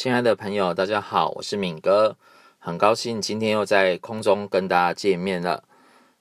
亲爱的朋友，大家好，我是敏哥，很高兴今天又在空中跟大家见面了。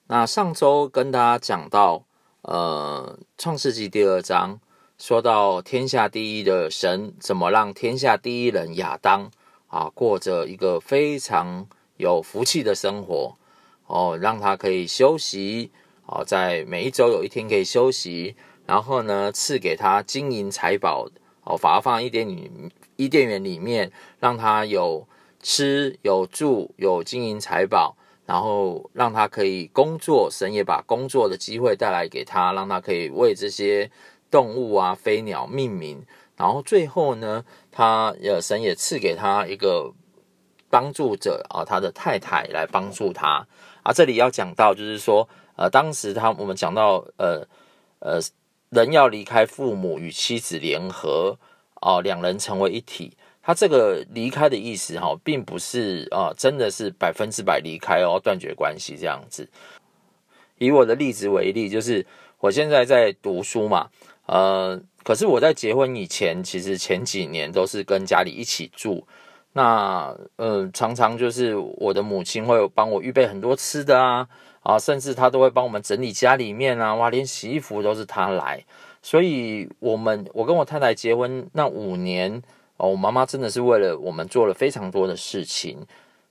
那上周跟大家讲到，呃，《创世纪》第二章，说到天下第一的神怎么让天下第一人亚当啊过着一个非常有福气的生活哦，让他可以休息哦，在每一周有一天可以休息，然后呢，赐给他金银财宝哦，发放在伊甸里。伊甸园里面，让他有吃有住有金银财宝，然后让他可以工作。神也把工作的机会带来给他，让他可以为这些动物啊、飞鸟命名。然后最后呢，他呃，神也赐给他一个帮助者啊，他的太太来帮助他。啊，这里要讲到就是说，呃，当时他我们讲到，呃呃，人要离开父母与妻子联合。哦，两人成为一体，他这个离开的意思哈，并不是啊，真的是百分之百离开哦，断绝关系这样子。以我的例子为例，就是我现在在读书嘛，呃，可是我在结婚以前，其实前几年都是跟家里一起住，那嗯、呃，常常就是我的母亲会帮我预备很多吃的啊，啊，甚至她都会帮我们整理家里面啊，哇，连洗衣服都是她来。所以，我们我跟我太太结婚那五年哦，我妈妈真的是为了我们做了非常多的事情。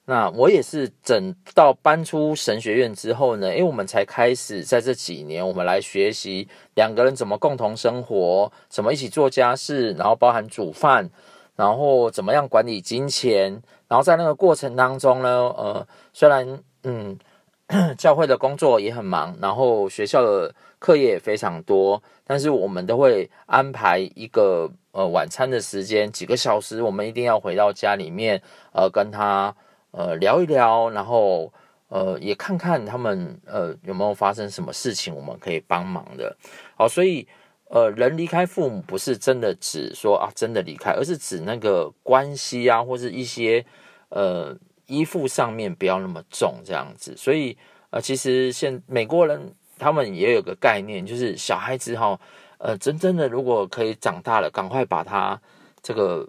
那我也是等到搬出神学院之后呢，因为我们才开始在这几年，我们来学习两个人怎么共同生活，怎么一起做家事，然后包含煮饭，然后怎么样管理金钱。然后在那个过程当中呢，呃，虽然嗯，教会的工作也很忙，然后学校的。课业也非常多，但是我们都会安排一个呃晚餐的时间，几个小时，我们一定要回到家里面，呃，跟他呃聊一聊，然后呃也看看他们呃有没有发生什么事情，我们可以帮忙的。好，所以呃人离开父母不是真的指说啊真的离开，而是指那个关系啊，或是一些呃依附上面不要那么重这样子。所以呃其实现美国人。他们也有个概念，就是小孩子哈，呃，真正的如果可以长大了，赶快把他这个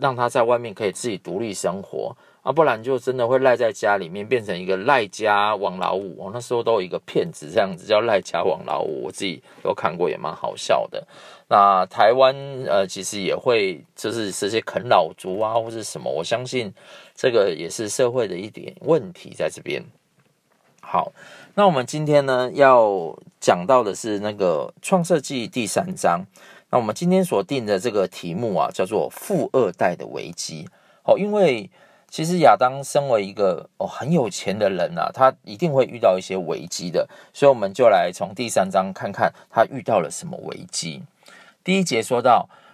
让他在外面可以自己独立生活啊，不然就真的会赖在家里面，变成一个赖家王老五。我那时候都有一个片子这样子叫赖家王老五，我自己都看过，也蛮好笑的。那台湾呃，其实也会就是这些啃老族啊，或是什么，我相信这个也是社会的一点问题在这边。好。那我们今天呢要讲到的是那个创世纪第三章。那我们今天所定的这个题目啊，叫做富二代的危机。哦，因为其实亚当身为一个哦很有钱的人啊，他一定会遇到一些危机的。所以我们就来从第三章看看他遇到了什么危机。第一节说到。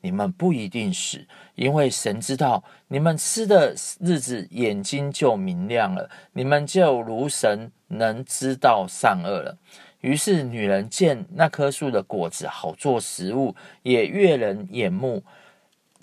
你们不一定死，因为神知道你们吃的日子，眼睛就明亮了，你们就如神能知道善恶了。于是女人见那棵树的果子好做食物，也悦人眼目，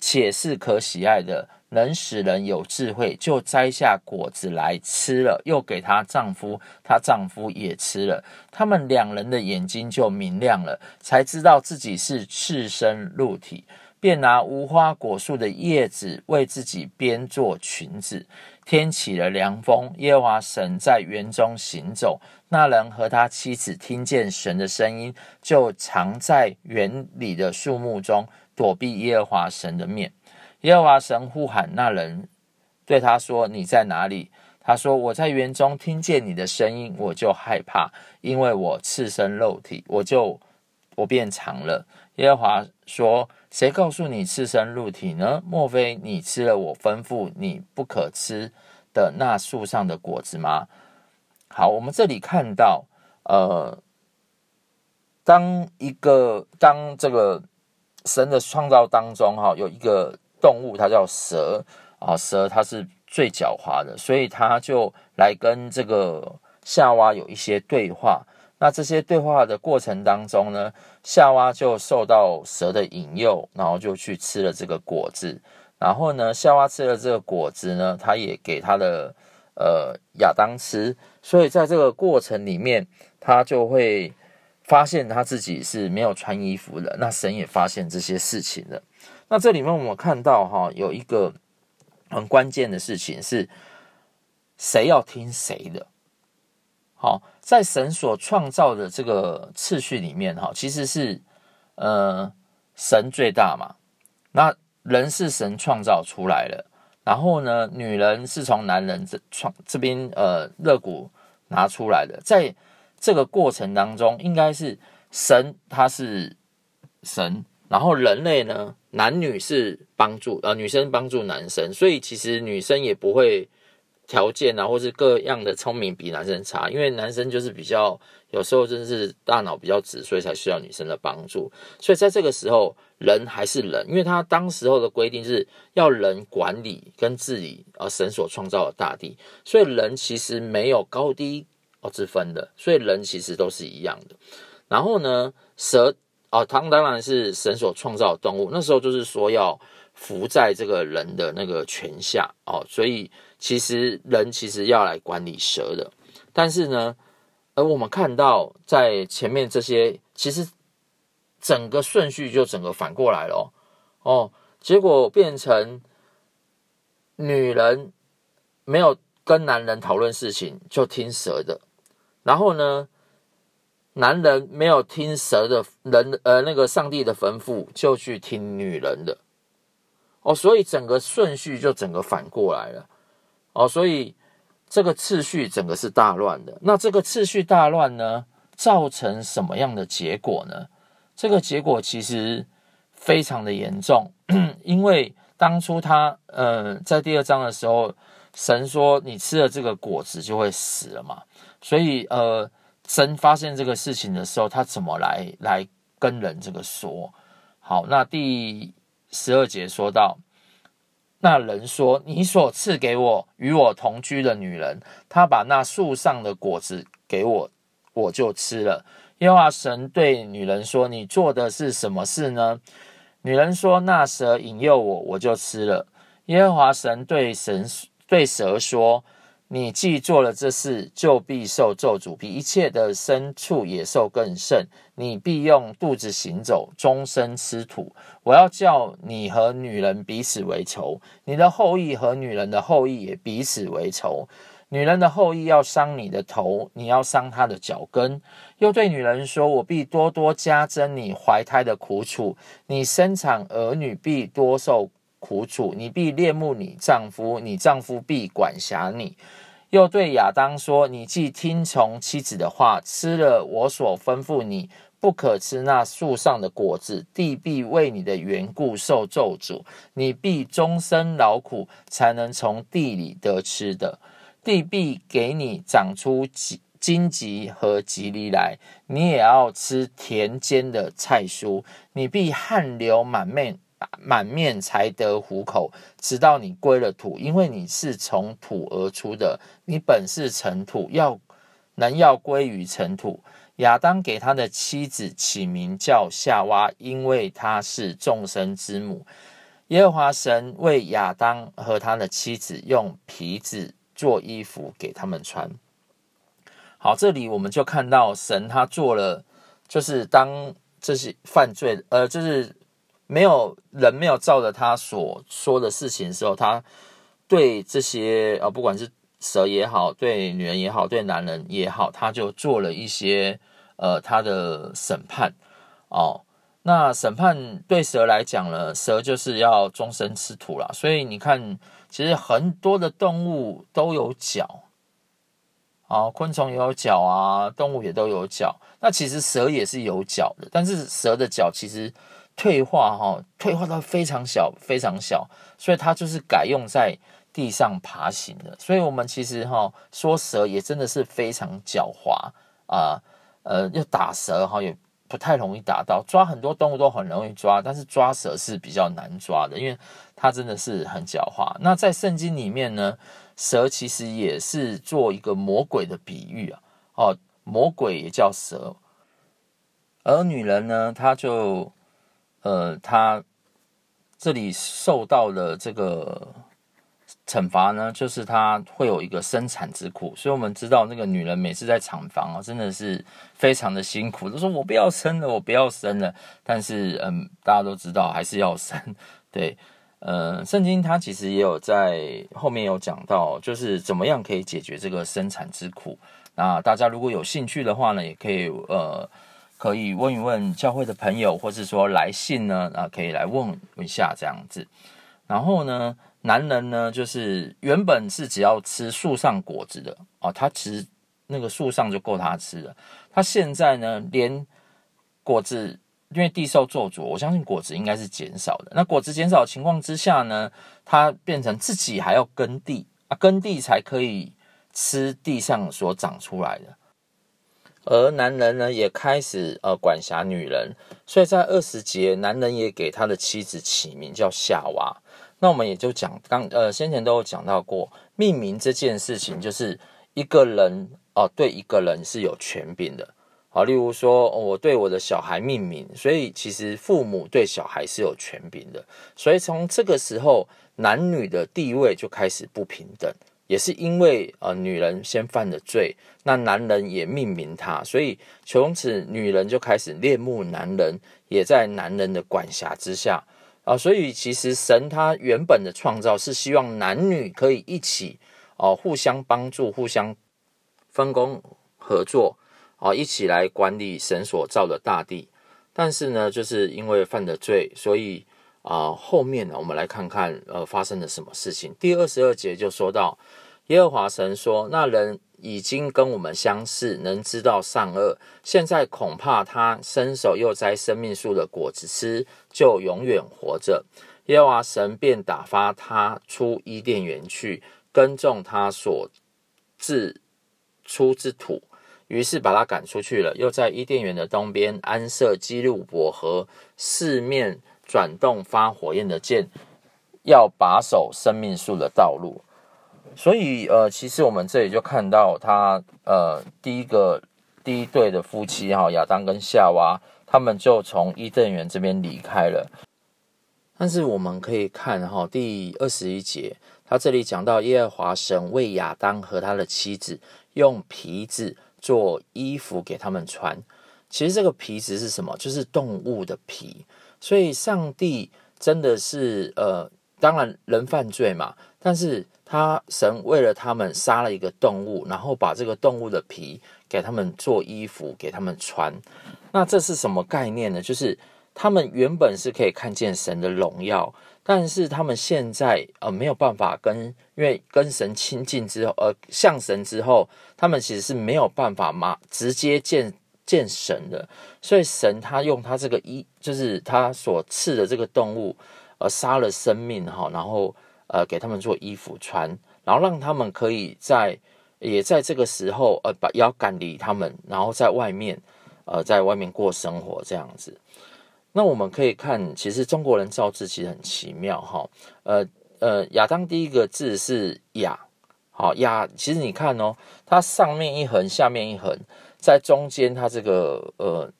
且是可喜爱的，能使人有智慧，就摘下果子来吃了，又给她丈夫，她丈夫也吃了。他们两人的眼睛就明亮了，才知道自己是赤身露体。便拿无花果树的叶子为自己编做裙子。天起了凉风，耶和华神在园中行走。那人和他妻子听见神的声音，就藏在园里的树木中，躲避耶和华神的面。耶和华神呼喊那人，对他说：“你在哪里？”他说：“我在园中听见你的声音，我就害怕，因为我赤身露体，我就我便藏了。”耶和华说。谁告诉你赤身露体呢？莫非你吃了我吩咐你不可吃的那树上的果子吗？好，我们这里看到，呃，当一个当这个神的创造当中，哈，有一个动物，它叫蛇啊，蛇它是最狡猾的，所以它就来跟这个夏娃有一些对话。那这些对话的过程当中呢，夏娃就受到蛇的引诱，然后就去吃了这个果子。然后呢，夏娃吃了这个果子呢，他也给他的呃亚当吃。所以在这个过程里面，他就会发现他自己是没有穿衣服的。那神也发现这些事情了。那这里面我们看到哈，有一个很关键的事情是，谁要听谁的？好，在神所创造的这个次序里面，哈，其实是，呃，神最大嘛。那人是神创造出来的，然后呢，女人是从男人这创这边呃肋骨拿出来的。在这个过程当中，应该是神他是神，然后人类呢，男女是帮助，呃，女生帮助男生，所以其实女生也不会。条件啊，或是各样的聪明比男生差，因为男生就是比较有时候真的是大脑比较直，所以才需要女生的帮助。所以在这个时候，人还是人，因为他当时候的规定是要人管理跟治理而神所创造的大地，所以人其实没有高低哦之分的，所以人其实都是一样的。然后呢，蛇哦，它当然是神所创造的动物，那时候就是说要伏在这个人的那个权下哦，所以。其实人其实要来管理蛇的，但是呢，而我们看到在前面这些，其实整个顺序就整个反过来了哦，哦，结果变成女人没有跟男人讨论事情就听蛇的，然后呢，男人没有听蛇的人呃那个上帝的吩咐就去听女人的，哦，所以整个顺序就整个反过来了。哦，所以这个次序整个是大乱的。那这个次序大乱呢，造成什么样的结果呢？这个结果其实非常的严重，因为当初他呃在第二章的时候，神说你吃了这个果子就会死了嘛。所以呃，神发现这个事情的时候，他怎么来来跟人这个说？好，那第十二节说到。那人说：“你所赐给我与我同居的女人，她把那树上的果子给我，我就吃了。”耶和华神对女人说：“你做的是什么事呢？”女人说：“那蛇引诱我，我就吃了。”耶和华神对神对蛇说。你既做了这事，就必受咒诅，比一切的牲畜野兽更甚。你必用肚子行走，终身吃土。我要叫你和女人彼此为仇，你的后裔和女人的后裔也彼此为仇。女人的后裔要伤你的头，你要伤她的脚跟。又对女人说：我必多多加增你怀胎的苦楚，你生产儿女必多受。苦楚，你必恋慕你丈夫，你丈夫必管辖你。又对亚当说：你既听从妻子的话，吃了我所吩咐你不可吃那树上的果子，地必为你的缘故受咒诅，你必终身劳苦，才能从地里得吃的。地必给你长出荆棘和蒺藜来，你也要吃田间的菜蔬，你必汗流满面。满面才得糊口，直到你归了土，因为你是从土而出的，你本是尘土，要能要归于尘土。亚当给他的妻子起名叫夏娃，因为她是众生之母。耶和华神为亚当和他的妻子用皮子做衣服给他们穿。好，这里我们就看到神他做了，就是当这些犯罪，呃，就是。没有人没有照着他所说的事情的时候，他对这些呃，不管是蛇也好，对女人也好，对男人也好，他就做了一些呃他的审判哦。那审判对蛇来讲呢，蛇就是要终身吃土了。所以你看，其实很多的动物都有脚，哦，昆虫也有脚啊，动物也都有脚。那其实蛇也是有脚的，但是蛇的脚其实。退化哈，退化到非常小，非常小，所以它就是改用在地上爬行的。所以，我们其实哈说蛇也真的是非常狡猾啊，呃，要打蛇哈也不太容易打到。抓很多动物都很容易抓，但是抓蛇是比较难抓的，因为它真的是很狡猾。那在圣经里面呢，蛇其实也是做一个魔鬼的比喻啊，哦，魔鬼也叫蛇，而女人呢，她就呃，她这里受到了这个。惩罚呢，就是她会有一个生产之苦，所以我们知道那个女人每次在产房啊，真的是非常的辛苦，都说我不要生了，我不要生了。但是，嗯，大家都知道还是要生。对，呃，圣经它其实也有在后面有讲到，就是怎么样可以解决这个生产之苦。那大家如果有兴趣的话呢，也可以呃，可以问一问教会的朋友，或是说来信呢，啊，可以来问一下这样子。然后呢，男人呢，就是原本是只要吃树上果子的啊，他其实那个树上就够他吃了。他现在呢，连果子，因为地受做主，我相信果子应该是减少的。那果子减少情况之下呢，他变成自己还要耕地啊，耕地才可以吃地上所长出来的。而男人呢，也开始呃管辖女人，所以在二十节，男人也给他的妻子起名叫夏娃。那我们也就讲刚呃先前都有讲到过，命名这件事情，就是一个人哦、呃、对一个人是有权柄的。好，例如说、我对我的小孩命名，所以其实父母对小孩是有权柄的。所以从这个时候，男女的地位就开始不平等，也是因为呃女人先犯了罪，那男人也命名他，所以从此女人就开始恋慕男人，也在男人的管辖之下。啊，所以其实神他原本的创造是希望男女可以一起哦，互相帮助、互相分工合作啊，一起来管理神所造的大地。但是呢，就是因为犯了罪，所以啊，后面呢，我们来看看呃发生了什么事情。第二十二节就说到，耶和华神说：“那人。”已经跟我们相似，能知道善恶。现在恐怕他伸手又摘生命树的果子吃，就永远活着。耶和华神便打发他出伊甸园去，耕种他所自出之土。于是把他赶出去了，又在伊甸园的东边安设基路伯和四面转动发火焰的箭，要把守生命树的道路。所以，呃，其实我们这里就看到他，呃，第一个第一对的夫妻哈，亚当跟夏娃，他们就从伊甸园这边离开了。但是我们可以看哈，第二十一节，他这里讲到耶和华神为亚当和他的妻子用皮子做衣服给他们穿。其实这个皮子是什么？就是动物的皮。所以上帝真的是，呃，当然人犯罪嘛，但是。他神为了他们杀了一个动物，然后把这个动物的皮给他们做衣服给他们穿。那这是什么概念呢？就是他们原本是可以看见神的荣耀，但是他们现在呃没有办法跟，因为跟神亲近之后，呃向神之后，他们其实是没有办法嘛直接见见神的。所以神他用他这个衣，就是他所赐的这个动物，呃杀了生命哈，然后。呃，给他们做衣服穿，然后让他们可以在也在这个时候，呃，把要赶离他们，然后在外面，呃，在外面过生活这样子。那我们可以看，其实中国人造字其实很奇妙哈。呃呃，亚当第一个字是亚，好亚，其实你看哦，它上面一横，下面一横，在中间它这个呃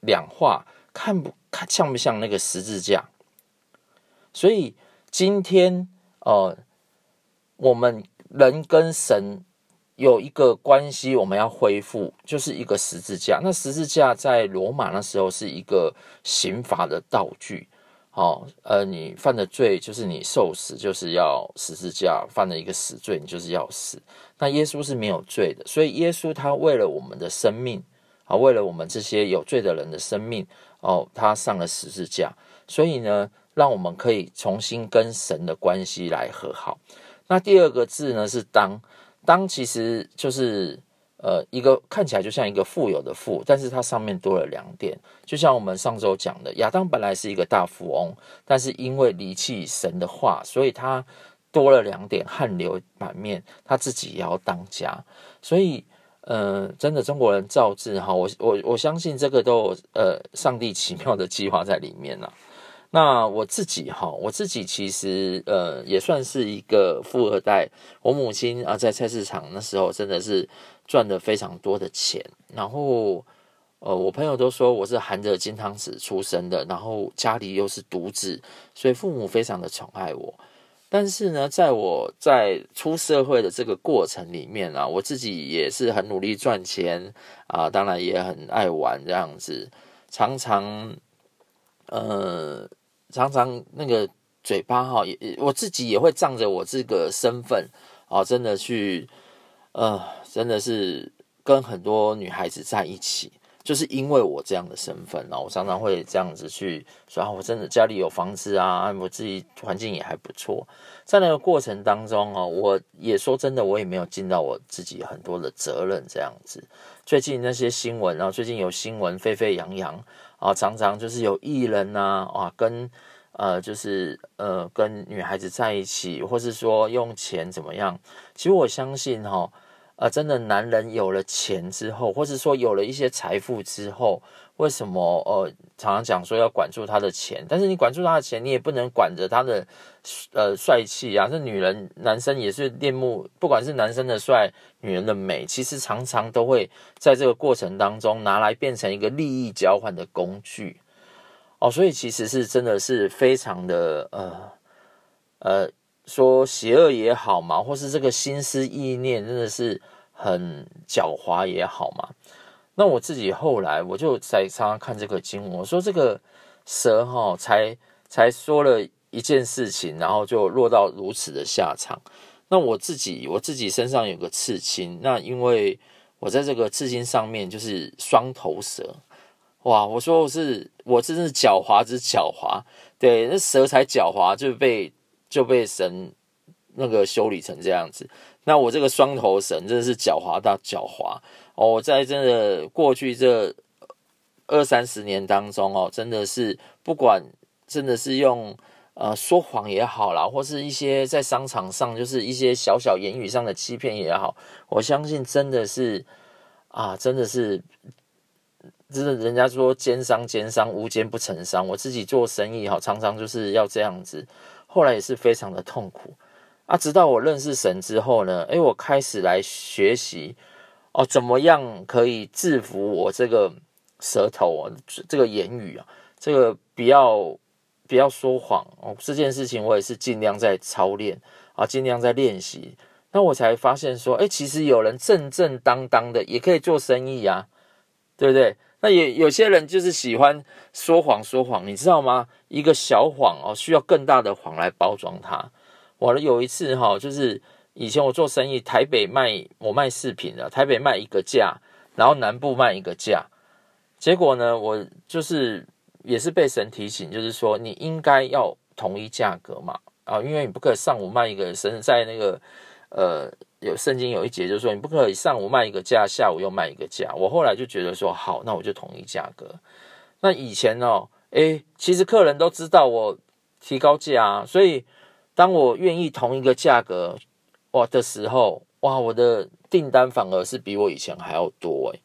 两画，看不看像不像那个十字架？所以今天。呃，我们人跟神有一个关系，我们要恢复，就是一个十字架。那十字架在罗马那时候是一个刑罚的道具。好、哦，呃，你犯的罪就是你受死，就是要十字架，犯了一个死罪，你就是要死。那耶稣是没有罪的，所以耶稣他为了我们的生命，啊，为了我们这些有罪的人的生命，哦，他上了十字架。所以呢。让我们可以重新跟神的关系来和好。那第二个字呢是当，当其实就是呃一个看起来就像一个富有的富，但是它上面多了两点，就像我们上周讲的，亚当本来是一个大富翁，但是因为离弃神的话，所以他多了两点汗流满面，他自己也要当家。所以呃，真的中国人造字哈，我我我相信这个都有呃上帝奇妙的计划在里面呐。那我自己哈，我自己其实呃也算是一个富二代。我母亲啊，在菜市场那时候真的是赚了非常多的钱。然后呃，我朋友都说我是含着金汤匙出生的，然后家里又是独子，所以父母非常的宠爱我。但是呢，在我在出社会的这个过程里面啊，我自己也是很努力赚钱啊，当然也很爱玩这样子，常常呃。常常那个嘴巴哈，也我自己也会仗着我这个身份啊，真的去呃，真的是跟很多女孩子在一起，就是因为我这样的身份，然后我常常会这样子去说啊，我真的家里有房子啊，我自己环境也还不错。在那个过程当中啊，我也说真的，我也没有尽到我自己很多的责任这样子。最近那些新闻，然后最近有新闻沸沸扬扬。啊，常常就是有艺人呐，啊，跟呃，就是呃，跟女孩子在一起，或是说用钱怎么样？其实我相信哈，呃，真的男人有了钱之后，或是说有了一些财富之后。为什么呃常常讲说要管住他的钱，但是你管住他的钱，你也不能管着他的呃帅气啊。这女人、男生也是恋慕，不管是男生的帅，女人的美，其实常常都会在这个过程当中拿来变成一个利益交换的工具哦。所以其实是真的是非常的呃呃说邪恶也好嘛，或是这个心思意念真的是很狡猾也好嘛。那我自己后来我就在常常看这个经文，我说这个蛇哈，才才说了一件事情，然后就落到如此的下场。那我自己我自己身上有个刺青，那因为我在这个刺青上面就是双头蛇，哇！我说我是我真是狡猾之狡猾，对，那蛇才狡猾，就被就被神那个修理成这样子。那我这个双头神真的是狡猾到狡猾。哦，在真的过去这二三十年当中哦，真的是不管真的是用呃说谎也好啦，或是一些在商场上就是一些小小言语上的欺骗也好，我相信真的是啊，真的是真的，人家说奸商奸商无奸不成商，我自己做生意哈，常常就是要这样子，后来也是非常的痛苦啊。直到我认识神之后呢，诶，我开始来学习。哦，怎么样可以制服我这个舌头啊？这个言语啊，这个不要不要说谎哦。这件事情我也是尽量在操练啊，尽量在练习。那我才发现说，哎，其实有人正正当当的也可以做生意啊，对不对？那也有些人就是喜欢说谎说谎，你知道吗？一个小谎哦，需要更大的谎来包装它。我有一次哈，就是。以前我做生意，台北卖我卖饰品的，台北卖一个价，然后南部卖一个价。结果呢，我就是也是被神提醒，就是说你应该要统一价格嘛，啊，因为你不可以上午卖一个，神在那个呃有圣经有一节就是说你不可以上午卖一个价，下午又卖一个价。我后来就觉得说好，那我就统一价格。那以前哦，诶，其实客人都知道我提高价啊，所以当我愿意同一个价格。哇的时候，哇，我的订单反而是比我以前还要多诶。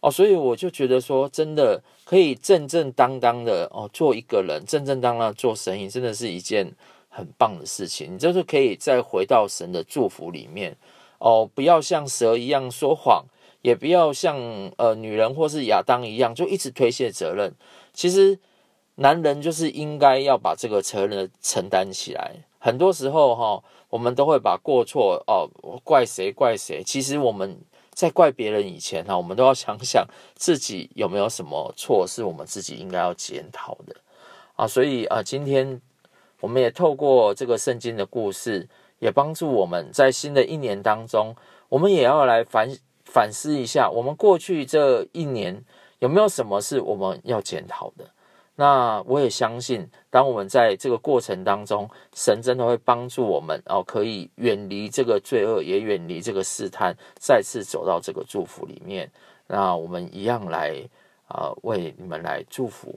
哦，所以我就觉得说，真的可以正正当当的哦，做一个人，正正当当做生意，真的是一件很棒的事情。你就是可以再回到神的祝福里面哦，不要像蛇一样说谎，也不要像呃女人或是亚当一样就一直推卸责任。其实男人就是应该要把这个责任承担起来。很多时候哈、我们都会把过错哦怪谁怪谁，其实我们在怪别人以前哈，我们都要想想自己有没有什么错是我们自己应该要检讨的啊。所以啊，今天我们也透过这个圣经的故事，也帮助我们在新的一年当中，我们也要来反反思一下，我们过去这一年有没有什么是我们要检讨的。那我也相信，当我们在这个过程当中，神真的会帮助我们哦，可以远离这个罪恶，也远离这个试探，再次走到这个祝福里面。那我们一样来啊、为你们来祝福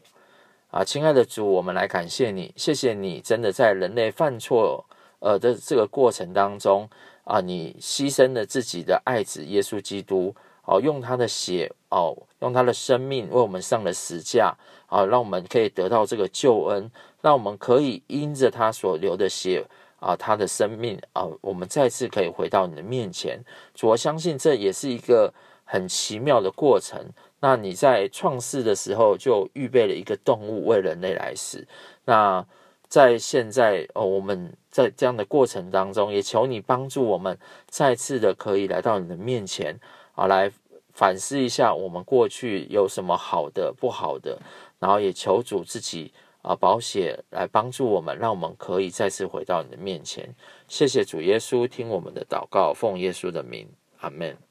啊，亲爱的主，我们来感谢你，谢谢你，真的在人类犯错呃的这个过程当中啊，你牺牲了自己的爱子耶稣基督哦，用他的血哦，用他的生命为我们上了十架啊，让我们可以得到这个救恩，让我们可以因着他所流的血啊，他的生命啊，我们再次可以回到你的面前。主，我相信这也是一个很奇妙的过程。那你在创世的时候就预备了一个动物为人类来死，那在现在哦，我们在这样的过程当中，也求你帮助我们再次的可以来到你的面前。啊，来反思一下我们过去有什么好的、不好的，然后也求主自己啊，保险来帮助我们，让我们可以再次回到你的面前。谢谢主耶稣，听我们的祷告，奉耶稣的名，阿门。